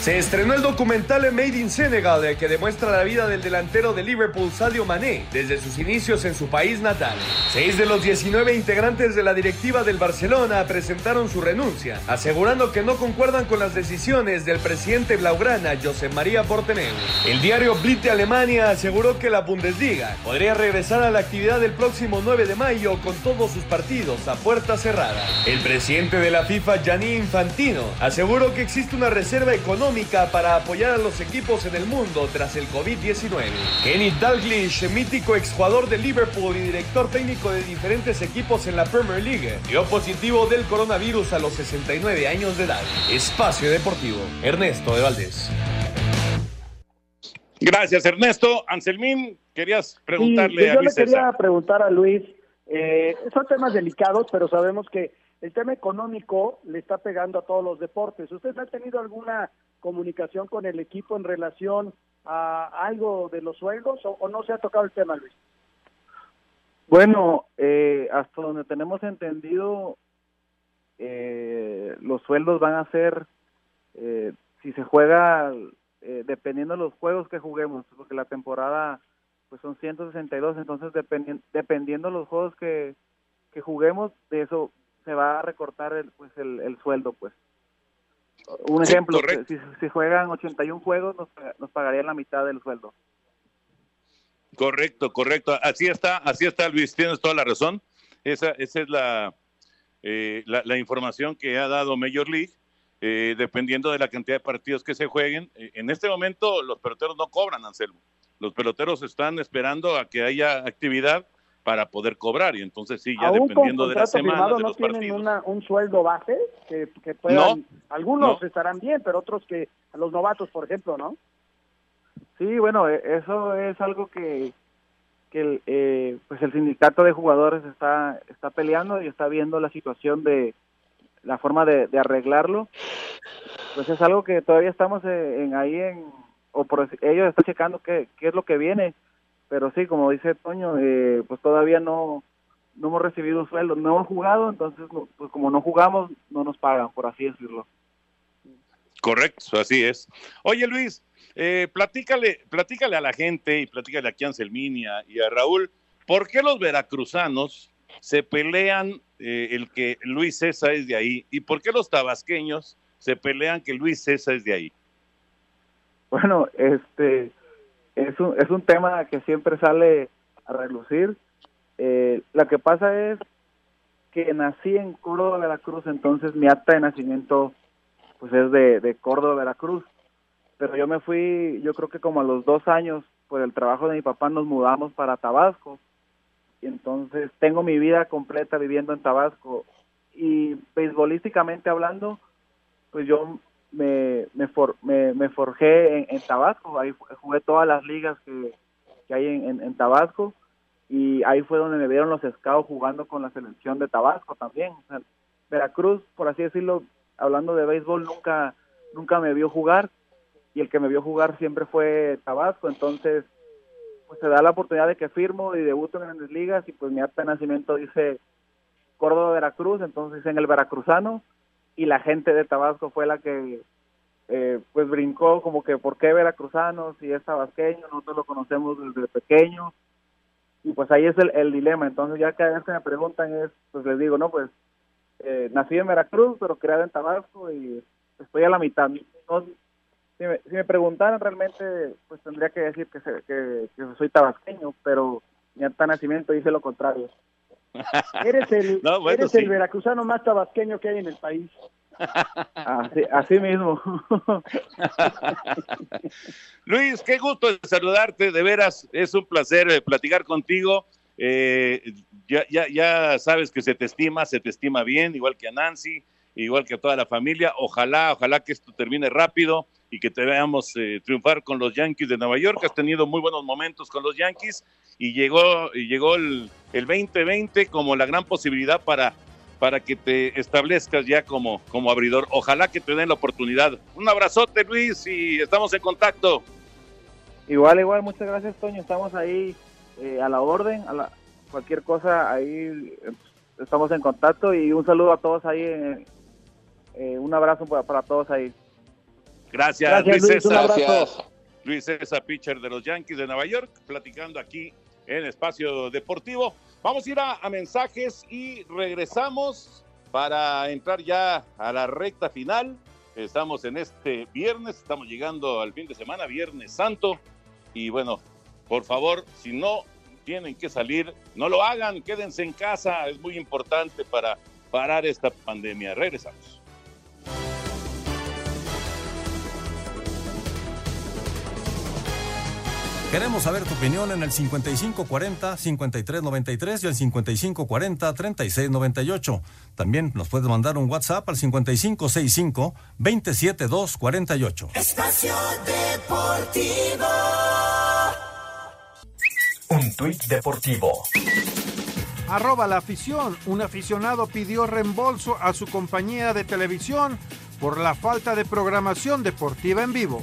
Se estrenó el documental Made in Senegal que demuestra la vida del delantero de Liverpool Sadio Mané desde sus inicios en su país natal. Seis de los 19 integrantes de la directiva del Barcelona presentaron su renuncia, asegurando que no concuerdan con las decisiones del presidente blaugrana José María Porteneu. El diario Bild de Alemania aseguró que la Bundesliga podría regresar a la actividad el próximo 9 de mayo con todos sus partidos a puerta cerrada. El presidente de la FIFA, Gianni Infantino, aseguró que existe una reserva económica para apoyar a los equipos en el mundo tras el COVID-19. Kenny Dalglish, mítico exjugador de Liverpool y director técnico de diferentes equipos en la Premier League, dio positivo del coronavirus a los 69 años de edad. Espacio Deportivo, Ernesto de Valdés. Gracias, Ernesto. Anselmín, querías preguntarle sí, a yo Luis le quería César. preguntar a Luis, eh, son temas delicados, pero sabemos que el tema económico le está pegando a todos los deportes. ¿Ustedes han tenido alguna comunicación con el equipo en relación a algo de los sueldos o, no se ha tocado el tema, Luis? Bueno, eh, hasta donde tenemos entendido, eh, los sueldos van a ser, eh, si se juega, eh, dependiendo de los juegos que juguemos, porque la temporada pues son 162, entonces dependi dependiendo de los juegos que, que juguemos, de eso se va a recortar el, pues el, el sueldo, pues. Un Sí, ejemplo, si, si juegan 81 juegos, nos, nos pagarían la mitad del sueldo. Correcto, correcto. Así está, así está, Luis. Tienes toda la razón. Esa, esa es la, eh, la, la información que ha dado Major League. eh, dependiendo de la cantidad de partidos que se jueguen. Eh, en este momento los peloteros no cobran, Anselmo. Los peloteros están esperando a que haya actividad para poder cobrar y entonces sí, ya dependiendo de la semana, de no los tienen una, un sueldo base que, que puedan, No, algunos no. estarán bien, pero otros que los novatos, por ejemplo, ¿no? Sí, bueno, e- eso es algo que, que el, eh, pues el sindicato de jugadores está, está peleando y está viendo la situación de la forma de, de arreglarlo. Pues es algo que todavía estamos eh, en, ahí en, o por, ellos están checando qué, qué es lo que viene, pero sí, como dice Toño, eh, pues todavía no, no hemos recibido sueldo, no hemos jugado, entonces pues como no jugamos no nos pagan, por así decirlo. Correcto, así es. Oye Luis, eh, platícale, platícale a la gente y platícale aquí a Anselminia y a Raúl, ¿por qué los veracruzanos se pelean eh, el que Luis César es de ahí y por qué los tabasqueños se pelean que Luis César es de ahí? Bueno, este es un, es un tema que siempre sale a relucir. Eh, lo que pasa es que nací en Córdoba, Veracruz, entonces mi acta de nacimiento pues es de, de Córdoba, Veracruz. Pero yo me fui, yo creo que como a los dos años, por el trabajo de mi papá, nos mudamos para Tabasco. Y entonces tengo mi vida completa viviendo en Tabasco. Y beisbolísticamente hablando, pues yo me, me, for, me, me forjé en, en, Tabasco. Ahí jugué todas las ligas que, que hay en, en, Tabasco. Y ahí fue donde me vieron los scouts jugando con la selección de Tabasco también. Veracruz, por así decirlo, hablando de béisbol, nunca, nunca me vio jugar y el que me vio jugar siempre fue Tabasco, entonces pues se da la oportunidad de que firmo y debuto en grandes ligas y pues mi acta de nacimiento dice Córdoba Veracruz, entonces en el veracruzano y la gente de Tabasco fue la que eh, pues brincó como que ¿por qué veracruzano si es tabasqueño? Nosotros lo conocemos desde pequeño y pues ahí es el, el dilema, entonces ya cada vez que me preguntan es, pues les digo, no, pues eh, nací en Veracruz, pero criado en Tabasco y estoy a la mitad. No, si, me, si, me, preguntaran realmente, pues tendría que decir que, se, que, soy tabasqueño, pero mi acta nacimiento dice lo contrario. <laughs> eres el, <laughs> no, bueno, eres sí. el veracruzano más tabasqueño que hay en el país. <laughs> Así, así mismo. Luis, qué gusto saludarte, de veras, es un placer eh, platicar contigo. Eh, ya, ya, ya sabes que se te estima, se te estima bien, igual que a Nancy, igual que a toda la familia. Ojalá, ojalá que esto termine rápido y que te veamos eh, triunfar con los Yankees de Nueva York. Has tenido muy buenos momentos con los Yankees y llegó, llegó el, el 2020 como la gran posibilidad para, para que te establezcas ya como, como abridor. Ojalá que te den la oportunidad. Un abrazote, Luis, y estamos en contacto. Igual, igual, muchas gracias, Toño. Estamos ahí eh, a la orden, a la, cualquier cosa, ahí estamos en contacto y un saludo a todos ahí, eh, eh, un abrazo para, para, todos ahí. Gracias, Gracias Luis, Luis César. Gracias. Luis César, pitcher de los Yankees de Nueva York, platicando aquí en Espacio Deportivo. Vamos a ir a, a mensajes y regresamos para entrar ya a la recta final. Estamos en este viernes, estamos llegando al fin de semana, Viernes Santo. Y bueno, por favor, si no tienen que salir, no lo hagan, quédense en casa, es muy importante para parar esta pandemia. Regresamos. Queremos saber tu opinión en el 5540-5393 y el 5540-3698. También nos puedes mandar un WhatsApp al 5565-27248. Espacio Deportivo. Un tuit deportivo. Arroba la afición. Un aficionado pidió reembolso a su compañía de televisión por la falta de programación deportiva en vivo.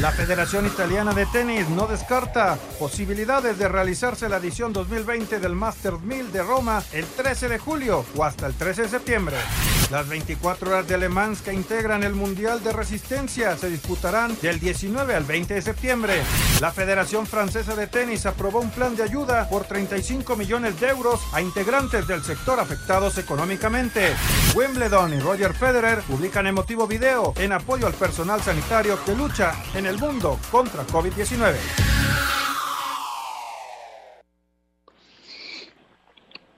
La Federación Italiana de Tenis no descarta posibilidades de realizarse la edición 2020 del Masters 1000 de Roma el 13 de julio o hasta el 13 de septiembre. Las 24 horas de Le Mans que integran el Mundial de Resistencia se disputarán del 19 al 20 de septiembre. La Federación Francesa de Tenis aprobó un plan de ayuda por 35 millones de euros a integrantes del sector afectados económicamente. Wimbledon y Roger Federer publican emotivo video en apoyo al personal sanitario que lucha en el mundo contra COVID-19.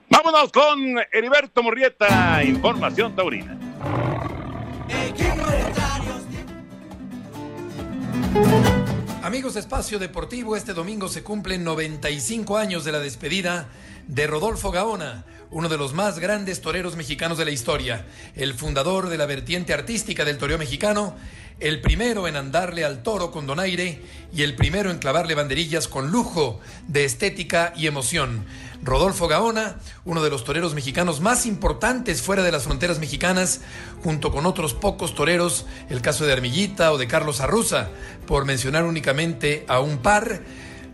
Vámonos con Heriberto Murrieta, Información Taurina. Amigos de Espacio Deportivo, este domingo se cumplen 95 años de la despedida de Rodolfo Gaona, uno de los más grandes toreros mexicanos de la historia, el fundador de la vertiente artística del toreo mexicano, el primero en andarle al toro con donaire y el primero en clavarle banderillas con lujo de estética y emoción. Rodolfo Gaona, uno de los toreros mexicanos más importantes fuera de las fronteras mexicanas, junto con otros pocos toreros, el caso de Armillita o de Carlos Arruza, por mencionar únicamente a un par.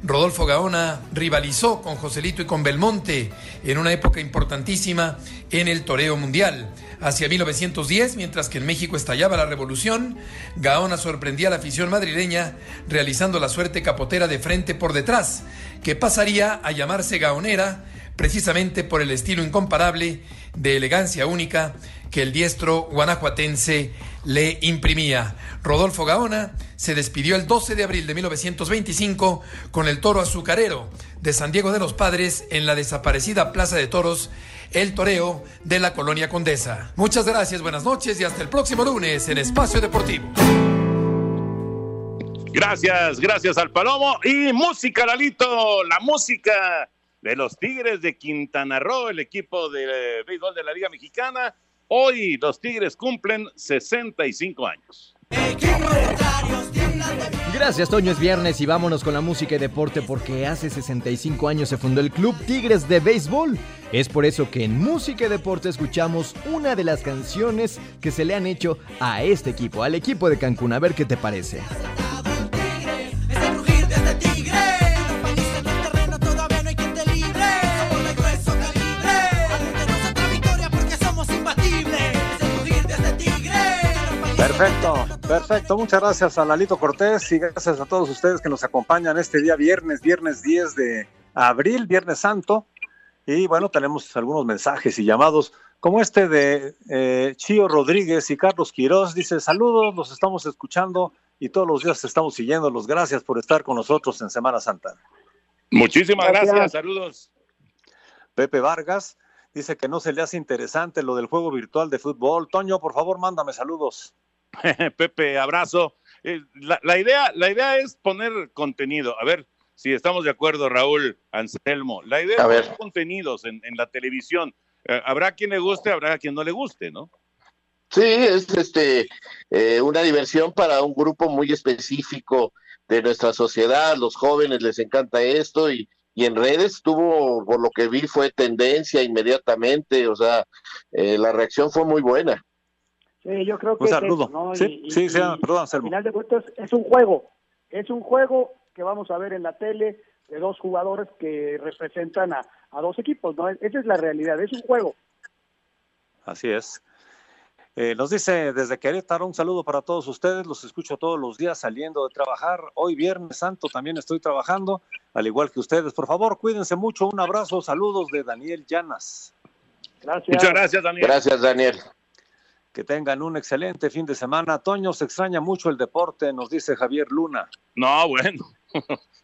Rodolfo Gaona rivalizó con Joselito y con Belmonte en una época importantísima en el toreo mundial. Hacia 1910, mientras que en México estallaba la revolución, Gaona sorprendía a la afición madrileña realizando la suerte capotera de frente por detrás, que pasaría a llamarse gaonera precisamente por el estilo incomparable de elegancia única que el diestro guanajuatense le imprimía. Rodolfo Gaona se despidió el 12 de abril de 1925 con el toro azucarero de San Diego de los Padres en la desaparecida Plaza de Toros, el toreo de la Colonia Condesa. Muchas gracias, buenas noches y hasta el próximo lunes en Espacio Deportivo. Gracias, gracias al Palomo. Y música, Lalito, la música de los Tigres de Quintana Roo, el equipo de béisbol de la Liga Mexicana. Hoy los Tigres cumplen 65 años. Gracias, Toño. Es viernes y vámonos con la música y deporte porque hace 65 años se fundó el Club Tigres de Béisbol. Es por eso que en música y deporte escuchamos una de las canciones que se le han hecho a este equipo, al equipo de Cancún. A ver qué te parece. Perfecto, perfecto. Muchas gracias a Lalito Cortés y gracias a todos ustedes que nos acompañan este día viernes, viernes 10 de abril, Viernes Santo. Y bueno, tenemos algunos mensajes y llamados, como este de eh, Chío Rodríguez y Carlos Quirós. Dice, saludos, los estamos escuchando y todos los días estamos siguiéndolos. Gracias por estar con nosotros en Semana Santa. Muchísimas gracias, saludos. Pepe Vargas dice que no se le hace interesante lo del juego virtual de fútbol. Toño, por favor, mándame saludos. <laughs> Pepe, abrazo. Eh, la, la, idea, la idea es poner contenido. A ver si estamos de acuerdo, Raúl Anselmo. La idea es poner contenidos en, en, la televisión. Eh, habrá quien le guste, habrá quien no le guste, ¿no? Sí, es este eh, una diversión para un grupo muy específico de nuestra sociedad. Los jóvenes les encanta esto y, y en redes tuvo, por lo que vi, fue tendencia inmediatamente. O sea, eh, la reacción fue muy buena. Sí, yo creo que un es saludo. eso, ¿no? Sí, Y- sí, y- sí, y perdón, al final de cuentas es un juego, es un juego que vamos a ver en la tele de dos jugadores que representan a, a dos equipos, ¿no? Esa es la realidad, es un juego. Así es. Eh, nos dice desde Querétaro un saludo para todos ustedes. Los escucho todos los días saliendo de trabajar. Hoy Viernes Santo también estoy trabajando, al igual que ustedes. Por favor, cuídense mucho. Un abrazo. Saludos de Daniel Llanas. Gracias. Muchas gracias, Daniel. Gracias, Daniel. Que tengan un excelente fin de semana. Toño, se extraña mucho el deporte, nos dice Javier Luna. No, <laughs> bueno,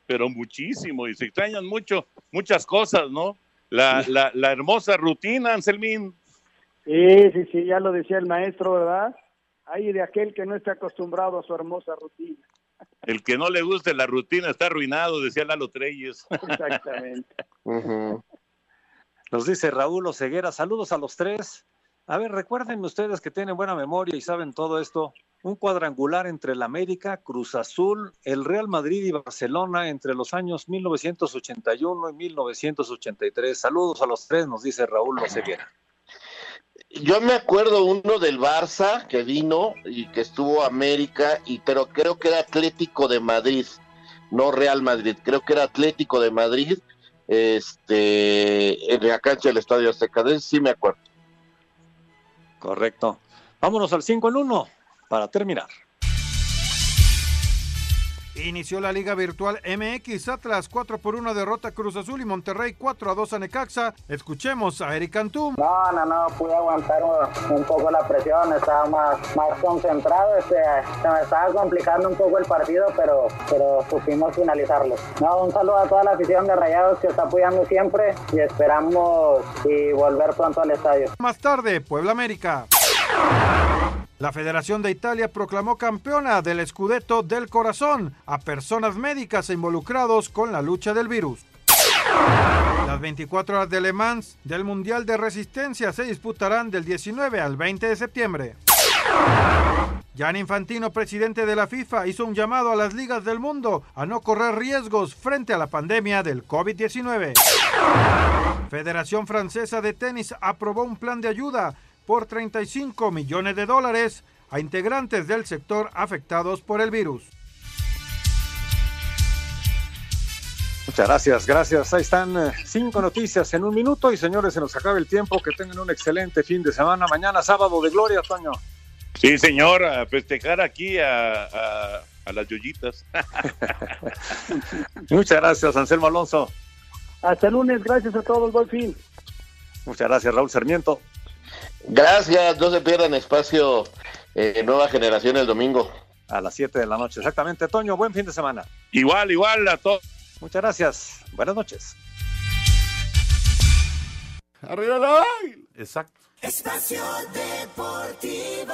pero muchísimo. Y se extrañan mucho, muchas cosas, ¿no? La, la, la hermosa rutina, Anselmín. Sí, sí, sí, ya lo decía el maestro, ¿verdad? Ahí de aquel que no está acostumbrado a su hermosa rutina. El que no le guste la rutina está arruinado, decía Lalo Treyes. <laughs> Exactamente. Nos dice Raúl Oceguera, saludos a los tres. A ver, recuérdenme ustedes que tienen buena memoria y saben todo esto. Un cuadrangular entre el América, Cruz Azul, el Real Madrid y Barcelona entre los años 1981 y 1983. Saludos a los tres, nos dice Raúl Oceguera. Yo me acuerdo uno del Barça que vino y que estuvo América, y pero creo que era Atlético de Madrid, no Real Madrid, creo que era Atlético de Madrid, este, en la cancha del Estadio Azteca, sí me acuerdo. Correcto. Vámonos al 5 en 1 para terminar. Inició la Liga Virtual MX, Atlas 4 por 1 derrota Cruz Azul y Monterrey 4 a 2 a Necaxa. Escuchemos a Eric Cantú. No, no, no, pude aguantar un, poco la presión, estaba más, más concentrado, este, se me estaba complicando un poco el partido, pero, pero supimos finalizarlo. No, un saludo a toda la afición de Rayados que está apoyando siempre y esperamos y volver pronto al estadio. Más tarde, Puebla América. La Federación de Italia proclamó campeona del Scudetto del Corazón a personas médicas e involucrados con la lucha del virus. Las 24 horas de Le Mans del Mundial de Resistencia se disputarán del 19 al 20 de septiembre. Jan Infantino, presidente de la FIFA, hizo un llamado a las ligas del mundo a no correr riesgos frente a la pandemia del COVID-19. Federación Francesa de Tenis aprobó un plan de ayuda por 35 millones de dólares a integrantes del sector afectados por el virus. Muchas gracias, gracias. Ahí están eh, cinco noticias en un minuto y señores, se nos acaba el tiempo. Que tengan un excelente fin de semana. Mañana sábado de gloria, Toño. Sí, señor, a festejar aquí a, a, a las yoyitas. <laughs> Muchas gracias, Anselmo Alonso. Hasta el lunes, gracias a todos, buen fin. Muchas gracias, Raúl Sarmiento. Gracias, no se pierdan espacio eh, Nueva Generación el domingo. A las 7 de la noche, exactamente. Toño, buen fin de semana. Igual, igual a todos. Muchas gracias. Buenas noches. Arriba la Exacto. Espacio Deportivo.